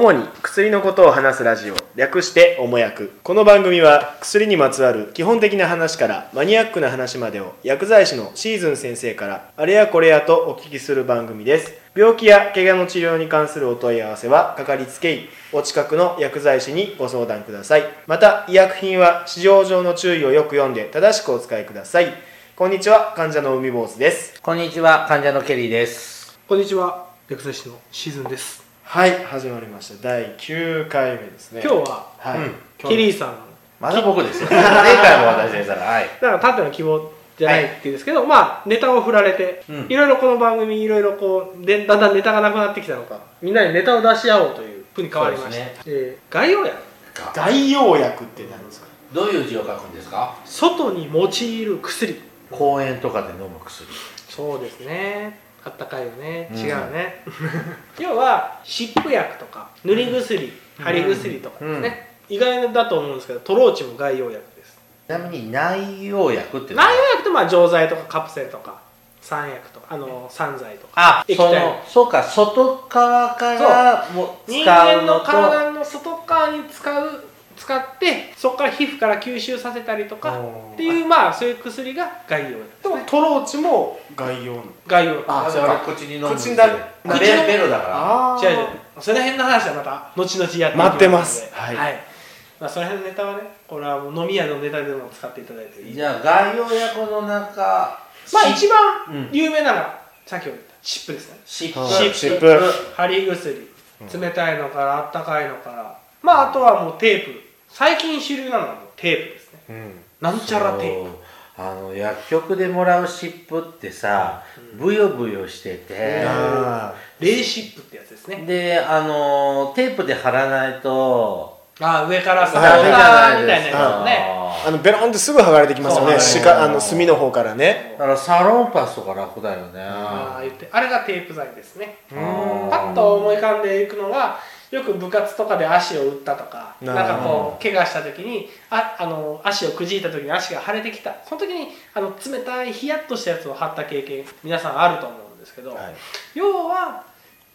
主に薬のことを話すラジオ。略しておもやくこの番組は薬にまつわる基本的な話からマニアックな話までを薬剤師のシーズン先生からあれやこれやとお聞きする番組です。病気や怪我の治療に関するお問い合わせはかかりつけ医お近くの薬剤師にご相談ください。また医薬品は使用上の注意をよく読んで正しくお使いください。こんにちは患者の海坊主です。こんにちは、患者のケリーです。こんにちは、薬剤師のシーズンです。はい始まりました。第9回目ですね。今日は、はい、うん。ケリーさん、まだ僕ですよ。前回も私でしたら、はい。だから縦の希望じゃないっていうんですけど、まあネタを振られて、うん。いろいろこの番組いろいろこうでだんだんネタがなくなってきたのか、みんなにネタを出し合おうというふうに変わりました。そうえー概要や概要薬って何ですか？どういう字を書くんですか？外に用いる薬。公園とかで飲む薬。そうですね。あったかいよね。うん。違うね。要は湿布薬とか塗り薬、貼り薬とかですね。意外だと思うんですけど、トローチも概要薬です。ちなみに内容薬って内容薬とまあ錠剤とかカプセルとか酸薬とかあの散剤とか。あ、液体。その、そうか、外側からも人使うの間のと、体の外側に使う使ってそこから皮膚から吸収させたりとかっていうまあそういう薬が概要薬でもトローチも概要の？概要。薬あそれは口に飲む口だベ口のベロだかあ違う違うその辺の話はまた後々やっていき待ってます。はい。はい。まあ、その辺のネタはねこれはもう飲み屋のネタでも使っていただいていら。い。じゃあ、概要薬の中、まあ一番うん。有名なのはさっき言った湿布ですね。湿はい布。湿布貼り薬。冷たいのからあったかいのから。まああとはもうテープ最近主流なのはもうテープですね。うん。なんちゃらテープ。あの薬局でもらう湿布ってさ、ブヨブヨしてて、あレーシップってやつですね。であのテープで貼らないとああ上からさはいボーダーみたいなやつね。ー。あのベロンってすぐ剥がれてきますよね。あの墨の方からね。だからサロンパスとか楽だよね。ああ言ってあれがテープ剤ですね。パッと思い浮かんでいくのがよく部活とかで足を打ったとかななんかこう怪我した時にああの足をくじいた時に足が腫れてきた。その時にあの冷たいヒヤッとしたやつを貼った経験皆さんあると思うんですけど、はい。要は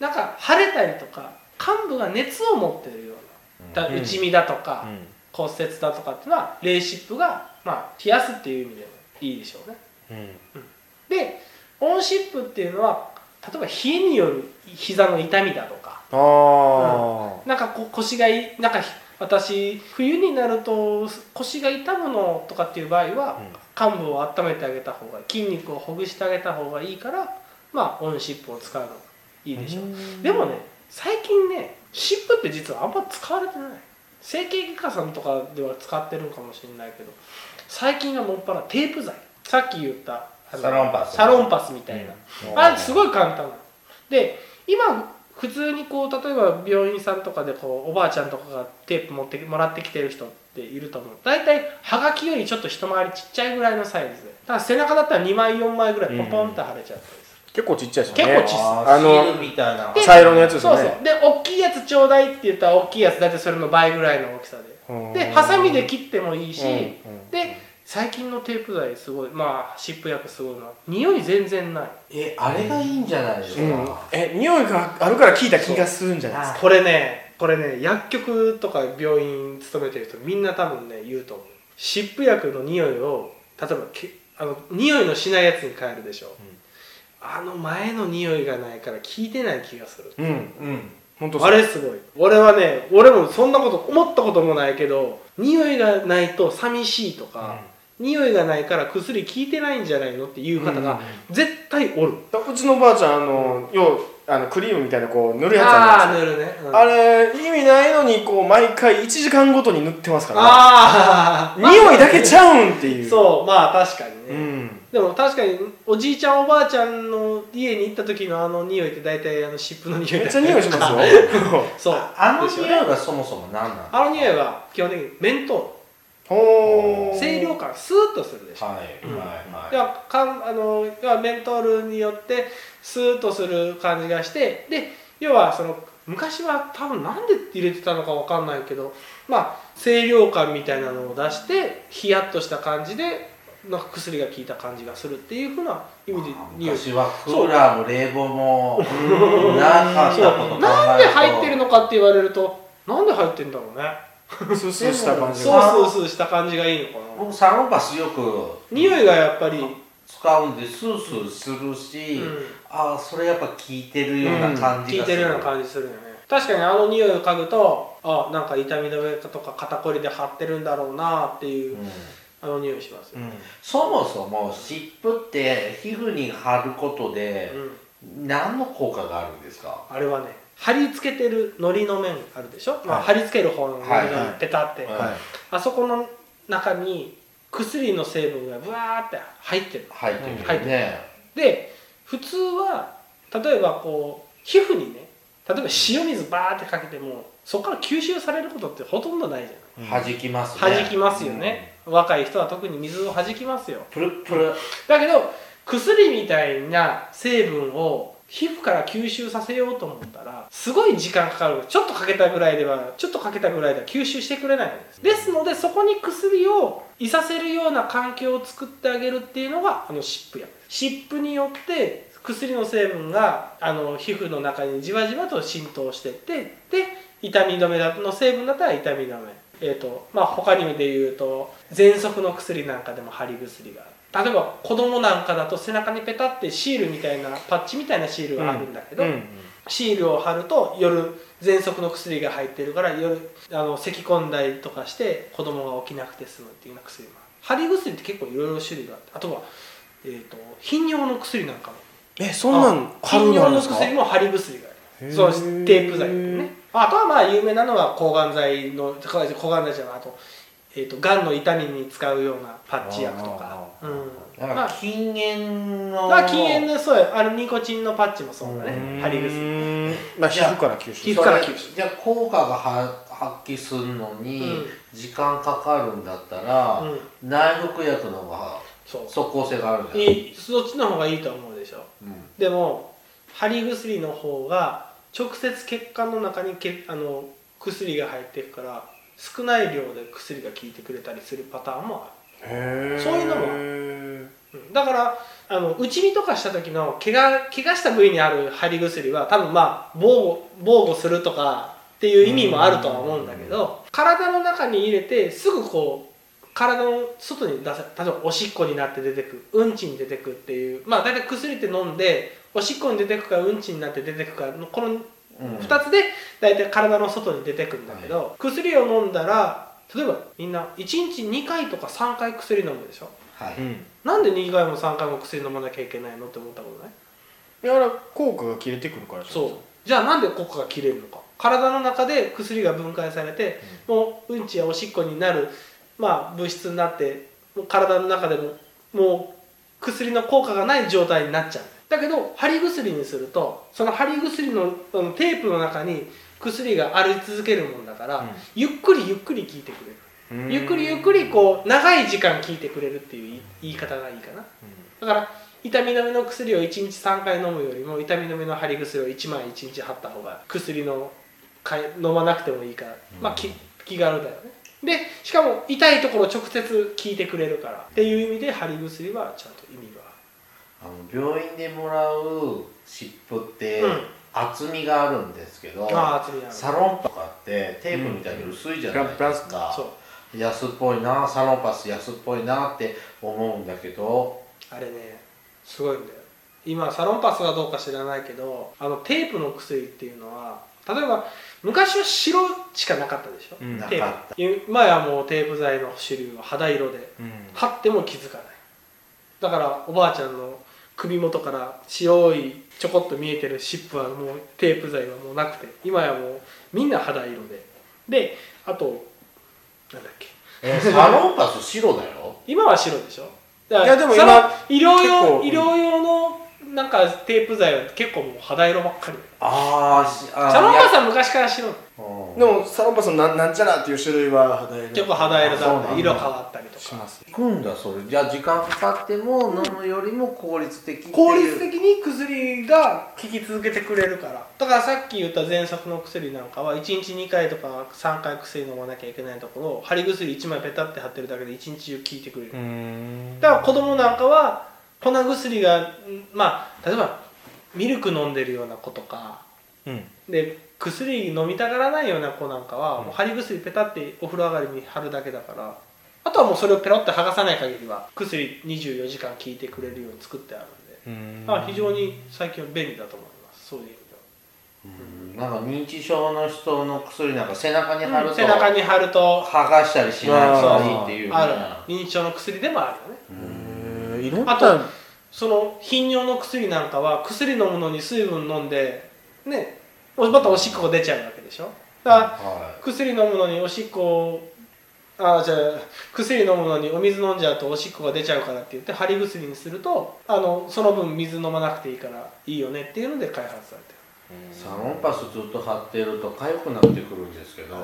なんか腫れたりとか患部が熱を持ってるようなだうん。内身だとか、骨折だとかっていうのは冷湿布が、まあ、冷やすっていう意味でもいいでしょうね。うん。で温湿布っていうのは例えば冷えによる膝の痛みだとか。あなんかこう腰がいなんかひ私冬になると腰が痛むのとかっていう場合は、患部を温めてあげた方が筋肉をほぐしてあげた方がいいからまあ温湿布を使うのがいいでしょう。でもね最近ね湿布って実はあんま使われてない。整形外科さんとかでは使ってるんかもしれないけど最近はもっぱらテープ剤。さっき言ったサロンパス。サロンパスみたいな、うん。あれすごい簡単。で今普通にこう例えば病院さんとかでこうおばあちゃんとかがテープ持ってもらってきてる人っていると思う。大体はがきよりちょっと一回りちっちゃいぐらいのサイズ。でだから背中だったら2枚4枚ぐらいポンポンって貼れちゃったりする、結構ちっちゃいですよね。結構小さい。ああののシールみたいな。で茶色のやつですよね。そうそう。で大きいやつちょうだいって言ったら大きいやつ大体それの倍ぐらいの大きさで。うん。でハサミで切ってもいいし、うん。うん。で最近のテープ剤すごいまあ湿布薬すごいのは匂い全然ない。えあれがいいんじゃないですうん。か、え匂いがあるから聞いた気がするんじゃないですか？これねこれね薬局とか病院勤めてる人みんな多分ね言うと思う。湿布薬の匂いを例えばけあの匂いのしないやつに変えるでしょ、あの前の匂いがないから効いてない気がする。うんうん。本当あれすごい。俺はね俺もそんなこと思ったこともないけど匂いがないと寂しいとか、匂いがないから薬効いてないんじゃないのっていう方が絶対おる、うちのばあちゃんあの要あのクリームみたいなこう塗るやつあるじゃない塗るね、うん。ですかあれ意味ないのにこう毎回1時間ごとに塗ってますから。ああ 匂いだけちゃうんっていう。そうまあ確かにね、うん。でも確かにおじいちゃんおばあちゃんの家に行った時のあの匂いって大体あの湿布の匂いだめっちゃ匂いしますよ。そう。あの匂いがそもそも何なのあの匂いは基本的にメントール清涼感スーッとするでしょ、はいうんはい。要はかんあの要はメントールによってスーッとする感じがしてで要はその昔は多分なんで入れてたのかわかんないけどまあ清涼感みたいなのを出してヒヤッとした感じでなんか薬が効いた感じがするっていうふうな意味で昔はクーラーも冷房もなんで入ってるのかって言われるとなんで入ってんだろうねスースーした感じそうがそうそうした感じがいいのかな。僕サロンパスよく匂いがやっぱり、使うんでスースーするし、うん。ああそれやっぱ効いてるような感じ効いがする、てるような感じするよね。確かにあの匂いを嗅ぐとあなんか痛み止めとか肩こりで張ってるんだろうなっていう、うん。あの匂いしますよ、そもそも湿布って皮膚に貼ることでうん。何の効果があるんですか？あれはね貼り付けてる糊の面あるでしょ、まあ、はい貼り付ける方の糊はいがペタって、あそこの中に薬の成分がブワーって入ってる入ってる入ってる。ね、で普通は例えばこう皮膚にね例えば塩水バーってかけてもそこから吸収されることってほとんどないじゃない弾きますね。弾きますよね、若い人は特に水を弾きますよ。プルップル。だけど薬みたいな成分を皮膚から吸収させようと思ったらすごい時間かかる。ちょっとかけたぐらいではちょっとかけたぐらいでは吸収してくれないんです。ですのでそこに薬をいさせるような環境を作ってあげるっていうのがあの湿布薬湿布によって薬の成分があの皮膚の中にじわじわと浸透してってで痛み止めの成分だったら痛み止め。えーとまあ、他にで言うと喘息の薬なんかでも貼り薬がある。例えば子供なんかだと背中にペタってシールみたいなパッチみたいなシールがあるんだけど、うん。シールを貼ると夜喘息の薬が入ってるから夜あの咳き込んだりとかして子供が起きなくて済むっていうような薬もある。貼り薬って結構いろいろ種類があってあとは、えー、と頻尿の薬なんかもえそんなん貼る頻尿ののあるんですか？薬も貼り薬。があるそうテープ剤ね。あとはまあ有名なのは抗がん剤の抗がん剤じゃないあと,、えー、とがんの痛みに使うようなパッチ薬とか。うん。だかまあら禁煙の。まあ禁煙のそうや。あのニコチンのパッチもそうだね。貼り薬薬。まあ皮膚から吸収皮膚から吸収。じゃあ効果がは発揮するのにうん。時間かかるんだったら、うん。内服薬の方がそう。即効性があるんじゃないそっちの方がいいと思うでしょ。うん。でも貼り薬の方が直接血管の中にけあの薬が入っていくから少ない量で薬が効いてくれたりするパターンもあへー。そういうのも。る、うん。だからあの打ち身とかした時の怪我怪我した部位にある貼り薬は多分まあ防護防護するとかっていう意味もあるとは思うんだけど体の中に入れてすぐこう体の外に出せ例えばおしっこになって出てくうんちに出てくっていうまあ大体薬って飲んでおしっこに出てくかうんちになって出てくかのこのうん2つで大体体の外に出てくんだけど、薬を飲んだら例えばみんな1日2回とか3回薬飲むでしょ？はい、うん。なんで2回も3回も薬飲まなきゃいけないのって思ったことない？だから効果が切れてくるからじゃそう。じゃあなんで効果が切れるのか？体の中で薬が分解されて、もううんちやおしっこになる、まあ、物質になってもう体の中でももう薬の効果がない状態になっちゃうだけど貼り薬にするとその貼り薬のあのテープの中に薬があり続けるもんだから、うん。ゆっくりゆっくり効いてくれる。うん。ゆっくりゆっくりこう長い時間効いてくれるっていう言い方がいいかな。だから痛み止めの薬を1日3回飲むよりも痛み止めの貼り薬を1枚1日貼った方が薬の飲まなくてもいいから、まあ気気軽だよね。でしかも痛いところ直接効いてくれるから。っていう意味で貼り薬はちゃんと意味があの病院でもらう湿布ってうん。厚みがあるんですけど、ああ厚みある。サロンとかってテープみたいに薄いじゃないですか、そう。安っぽいなサロンパス安っぽいなって思うんだけどあれねすごいんだよ。今サロンパスはどうか知らないけどあのテープの薬っていうのは例えば昔は白しかなかったでしょ、うん。テなかっープ。今やもうテープ剤の種類は肌色でうん。貼っても気づかない。だからおばあちゃんの首元から白いちょこっと見えてる湿布はもうテープ剤はもうなくて今やもうみんな肌色で。であとなんだっけ。えサロンパス白だよ。今は白でしょ。だいやでも今医療用医療用のなんかテープ剤は結構もう肌色ばっかり。ああーサロンパスは昔から白でもサロンパスのなんなんちゃらっていう種類は肌色。結構肌色だだったり色変わったりとか。します。行くんだそれ。じゃあ時間かかっても飲むよりも効率的っていう。効率的に薬が効き続けてくれるから。だからさっき言った喘息の薬なんかは1日2回とか3回薬飲まなきゃいけないところを貼り薬1枚ペタって貼ってるだけで1日中効いてくれる。うん。だから子供なんかは粉薬がんまあ例えばミルク飲んでるような子とか。うん。で薬飲みたがらないような子なんかはもう貼り薬ペタってお風呂上がりに貼るだけだからあとはもうそれをペロって剥がさない限りは薬24時間効いてくれるように作ってあるんで。うん。まあ非常に最近は便利だと思います。そういう意味でうん。なんか認知症の人の薬なんか背中に貼は、ると背中に貼ると剥がしたりしない方がいいっていうね。ある。認知症の薬でもあるよね。へー。いろんな。あとその頻尿の薬なんかは薬飲むのに水分飲んでねまたおしっこが出ちゃうわけでしょ？だからは薬飲むのにおしっこあじゃあ薬飲むのにお水飲んじゃうとおしっこが出ちゃうからって言って貼り薬にするとあのその分水飲まなくていいからいいよねっていうので開発されてる。いサロンパスずっと貼ってると痒くなってくるんですけど。ね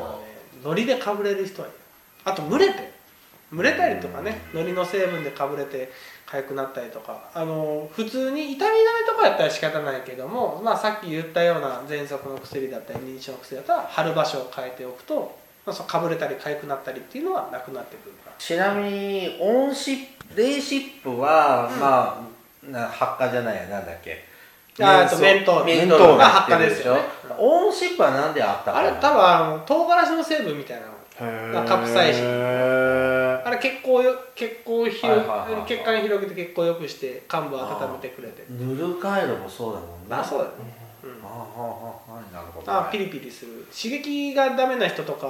のりでかぶれる人はいるあと蒸れて蒸れたりとかねのりの成分でかぶれて痒くなったりとかあの普通に痛み止めとかやったら仕方ないけども、まあ、さっき言ったような喘息の薬だったり認知症の薬だったら貼る場所を変えておくと、まあ、そのかぶれたり痒くなったりっていうのはなくなってくるから。ちなみにオンシップレイシップは、まあな発火じゃないやなんだっけ？ああとメントールメントールがが発火ですよね。オンシップはなんであったかあれ多分あの唐辛子の成分みたいなのカプサイシ。ンへあれ血行よ血行を広はいはい血管広げて血行を良くして患部を温めてくれて。塗る回路もそうだもんね。あそうだね、うん。ああああはいなるほどあピリピリする。刺激がダメな人とか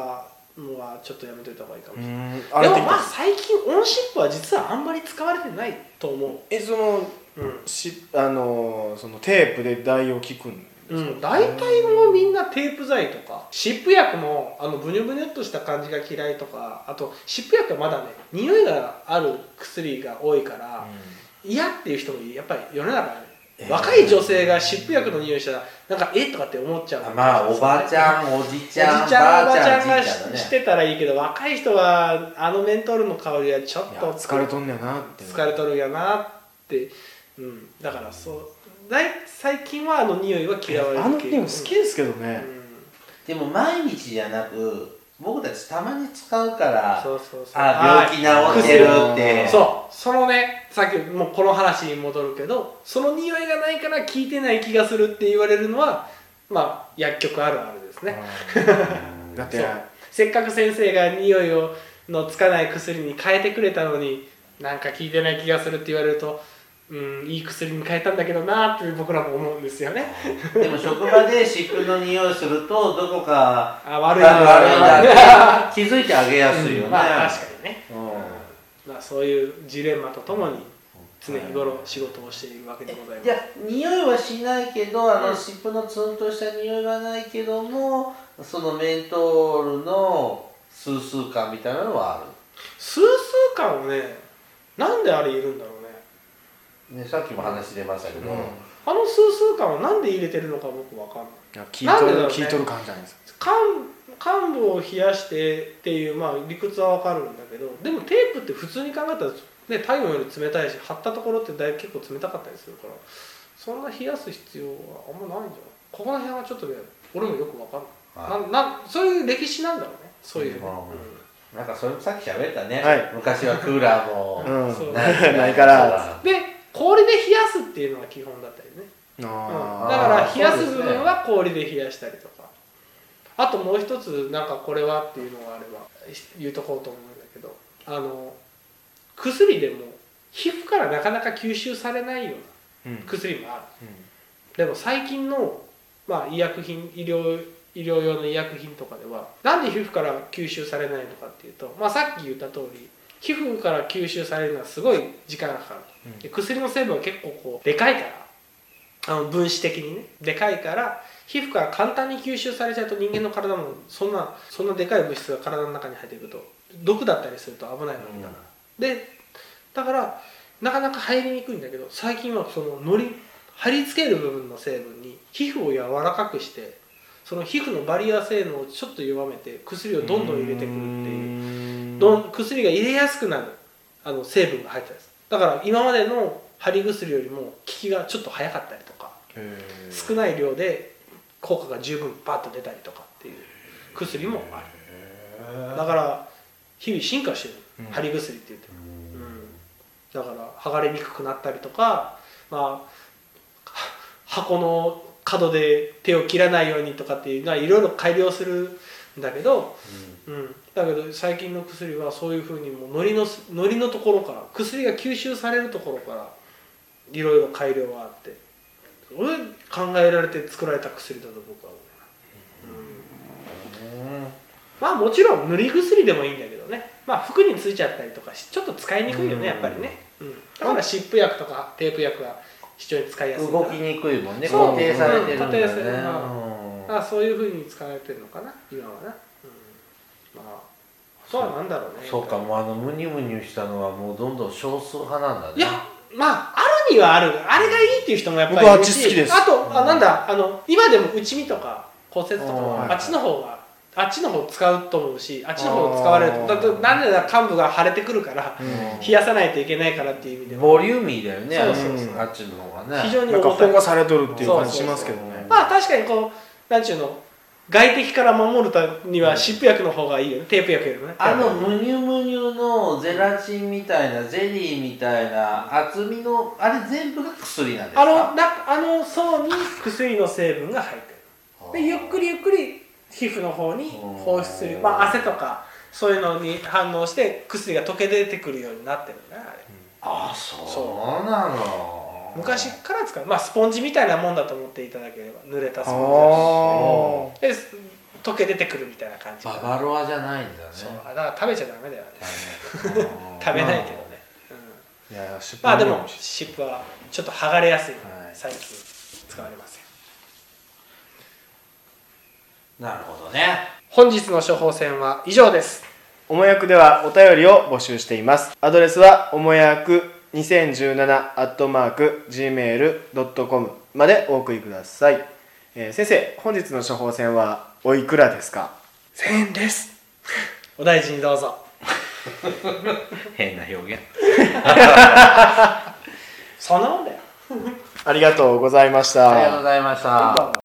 はちょっとやめといた方がいいかもしれない、でもまあ最近オンシップは実はあんまり使われてないと思えそのううん、しあのそのテープで代用効くんうん、か、大体もうみんなテープ剤とか湿布薬もあのブニュブニュっとした感じが嫌いとかあと湿布薬はまだね匂いがある薬が多いから嫌っていう人もやっぱり世の中にえー。若い女性が湿布薬の匂いしたらなんかえとかって思っちゃう。まあおばちゃんおじちゃんおじちゃんおばばあちゃんがしてたらいいけど若い人はあのメントールの香りはちょっと疲れとんねやなって。疲れとるやなって、うん、だからそう最近はあの匂いは嫌われるあの匂い好きですけどうん。ね、でも毎日じゃなく僕たちたまに使うからそうそうそう。あ病気治ってるって。そう。そのねさっきもうこの話に戻るけどその匂いがないから効いてない気がするって言われるのはまあ薬局あるあるですね。うんだってせっかく先生が匂いをのつかない薬に変えてくれたのになんか効いてない気がするって言われるとうんいい薬に変えたんだけどなって僕らも思うんですよね。でも職場で湿布の匂いするとどこかあ悪い悪いななって気づいてあげやすいよね、まあ確かにね、うん。まあ、そういうジレンマとともに常日頃仕事をしているわけでございます。じゃあ匂いはしないけどあうん。の湿布のツンとした匂いはないけどもそのメントールのスースー感みたいなのはあスースー感をねなんであれいるんだろうねさっきも話出ましたけど、うん。あのスースー感をなんで入れてるのか僕わかんない。いや聞いとなんでだろうね。る聞いとる感じじゃないです。か患患部を冷やしてっていう、まあ、理屈はわかるんだけどでもテープって普通に考えたら、ね、体温より冷たいし貼ったところってだいぶ結構冷たかったりするからそんな冷やす必要はあんまないんじゃない？ここの辺はちょっとね俺もよくわかんない。ななそういう歴史なんだろうねそういうね、うん。なんかそれもさっき喋ったね、はい。昔はクーラーもないから。う。んで氷で冷やすっていうのが基本だったりね。うん。あだからー冷やす部分は氷で冷やしたりとか。あともう一つなんかこれはっていうのがあれば言うとこうと思うんだけど。あの薬でも皮膚からなかなか吸収されないような薬もある。うん。でも最近の、まあ、医薬品医療医療用の医薬品とかではなんで皮膚から吸収されないのかっていうと、まあ、さっき言った通り皮膚から吸収されるのはすごい時間がかかる、うん。で薬の成分は結構こうでかいから。あの分子的にね。でかいから皮膚から簡単に吸収されちゃうと人間の体もそんなそんなでかい物質が体の中に入っていくと毒だったりすると危ないわけだから、でだからなかなか入りにくいんだけど最近はそののり貼り付ける部分の成分に皮膚を柔らかくしてその皮膚のバリア性能をちょっと弱めて薬をどんどん入れてくるっていういうどん薬が入れやすくなるあの成分が入ってたんですだから今までの貼り薬よりも効きがちょっと早かったりとか少ない量で効果が十分バッと出たりとかっていう薬もある。だから日々進化してる、うん。貼り薬って言っても、うん、だから剥がれにくくなったりとかまあは箱の角で手を切らないようにとかっていうのはいろいろ改良するんだけど、うん、だけど最近の薬はそういうふうにもうのりののりのところから薬が吸収されるところからいろいろ改良があってそれ考えられて作られた薬だと僕は思う、うん、まあもちろん塗り薬でもいいんだけどね。まあ服についちゃったりとかしちょっと使いにくいよねやっぱりね、うん、だから湿布薬とかテープ薬が非常に使いやすい動きにくいもんね。固定されてるんだよね。うんあそういうふうに使われてるのかな？今はな、うん、まあそうはなんだろうね。そう。か。もうあのムニュムニュしたのはもうどんどん少数派なんだね。いやまああるにはある。あれがいいっていう人もやっぱりあっいるしち好きです。あとあなんだ？あの今でも内身とか骨折とかうん。はあっちの方があっちの方使うと思うしあっちの方使われるとだってなんでだ幹部が腫れてくるから冷やさないといけないからっていう意味で。もボリューミーだよね。そうそうそう。あっちの方がね。非常になんか保護されとるっていう感じしますけどね。まあ確かにこうなんちゅうの？外敵から守るためには湿布薬の方がいいよね。テープ薬よりもね。あのムニュムニュのゼラチンみたいなゼリーみたいな厚みのあれ全部が薬なんですか？あのなあの層に薬の成分が入ってる。でゆっくりゆっくり皮膚の方に放出する。まあ汗とかそういうのに反応して薬が溶け出てくるようになってるねあれ。あそうそなの昔から使うまあスポンジみたいなもんだと思っていただければ濡れたスあポンジだし。です溶け出てくるみたいな感じババロアじゃないんだね。そうだから食べちゃダメだよね。食べ食ないけどね、うんーいや湿布まあでも湿布はちょっと剥がれやすい。はい。最近使われません。なるほどね。本日の処方箋は以上です。おもやくではお便りを募集しています。アドレスはおもやく2017アットマーク gmail.com までお送りください、えー先生本日の処方箋はおいくらですか？1000円です。お大事にどうぞ。変な表現。そんなもんだよ。ありがとうございました。ありがとうございました